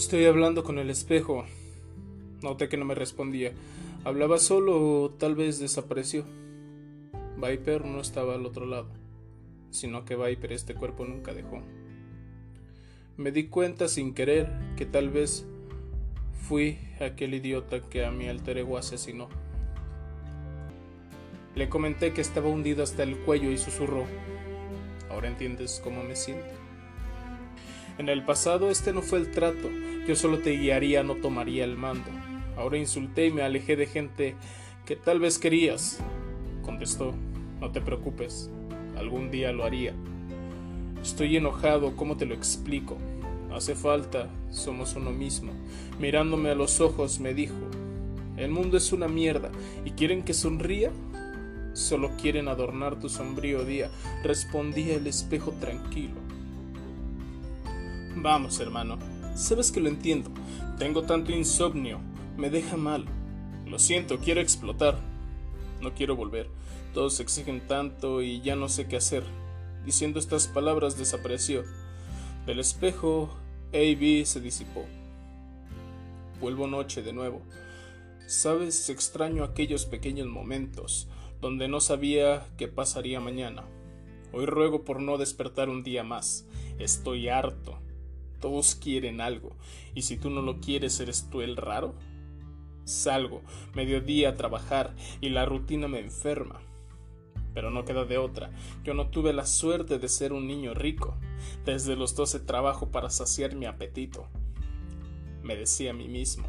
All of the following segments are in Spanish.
Estoy hablando con el espejo. Noté que no me respondía. Hablaba solo o tal vez desapareció. Viper no estaba al otro lado, sino que Viper este cuerpo nunca dejó. Me di cuenta sin querer que tal vez fui aquel idiota que a mi alter ego asesinó. Le comenté que estaba hundido hasta el cuello y susurró. Ahora entiendes cómo me siento. En el pasado este no fue el trato, yo solo te guiaría, no tomaría el mando. Ahora insulté y me alejé de gente que tal vez querías. Contestó, no te preocupes, algún día lo haría. Estoy enojado, ¿cómo te lo explico? Hace falta, somos uno mismo. Mirándome a los ojos me dijo, el mundo es una mierda y quieren que sonría. Solo quieren adornar tu sombrío día, respondía el espejo tranquilo. Vamos, hermano, sabes que lo entiendo. Tengo tanto insomnio, me deja mal. Lo siento, quiero explotar. No quiero volver. Todos exigen tanto y ya no sé qué hacer. Diciendo estas palabras desapareció. Del espejo, A.B. se disipó. Vuelvo noche de nuevo. Sabes, extraño aquellos pequeños momentos donde no sabía qué pasaría mañana. Hoy ruego por no despertar un día más. Estoy harto. Todos quieren algo, y si tú no lo quieres, ¿eres tú el raro? Salgo, mediodía a trabajar, y la rutina me enferma. Pero no queda de otra. Yo no tuve la suerte de ser un niño rico. Desde los doce trabajo para saciar mi apetito. Me decía a mí mismo.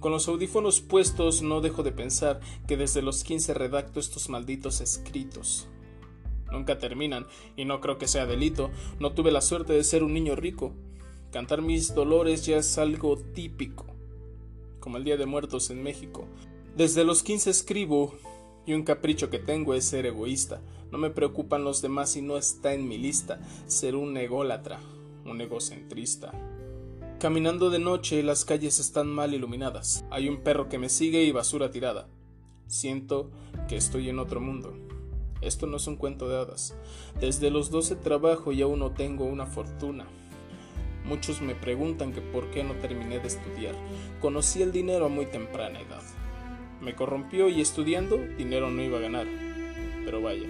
Con los audífonos puestos no dejo de pensar que desde los quince redacto estos malditos escritos. Nunca terminan, y no creo que sea delito. No tuve la suerte de ser un niño rico. Cantar mis dolores ya es algo típico, como el Día de Muertos en México. Desde los quince escribo, y un capricho que tengo es ser egoísta. No me preocupan los demás y no está en mi lista ser un ególatra, un egocentrista. Caminando de noche, las calles están mal iluminadas. Hay un perro que me sigue y basura tirada. Siento que estoy en otro mundo. Esto no es un cuento de hadas. Desde los doce trabajo y aún no tengo una fortuna. Muchos me preguntan que por qué no terminé de estudiar. Conocí el dinero a muy temprana edad. Me corrompió y estudiando dinero no iba a ganar. Pero vaya,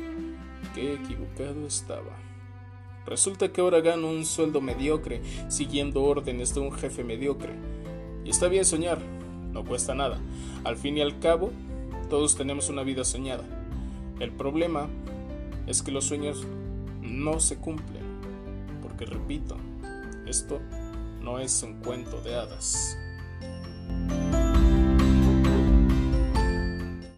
qué equivocado estaba. Resulta que ahora gano un sueldo mediocre siguiendo órdenes de un jefe mediocre. Y está bien soñar, no cuesta nada. Al fin y al cabo, todos tenemos una vida soñada. El problema es que los sueños no se cumplen. Porque repito, esto no es un cuento de hadas.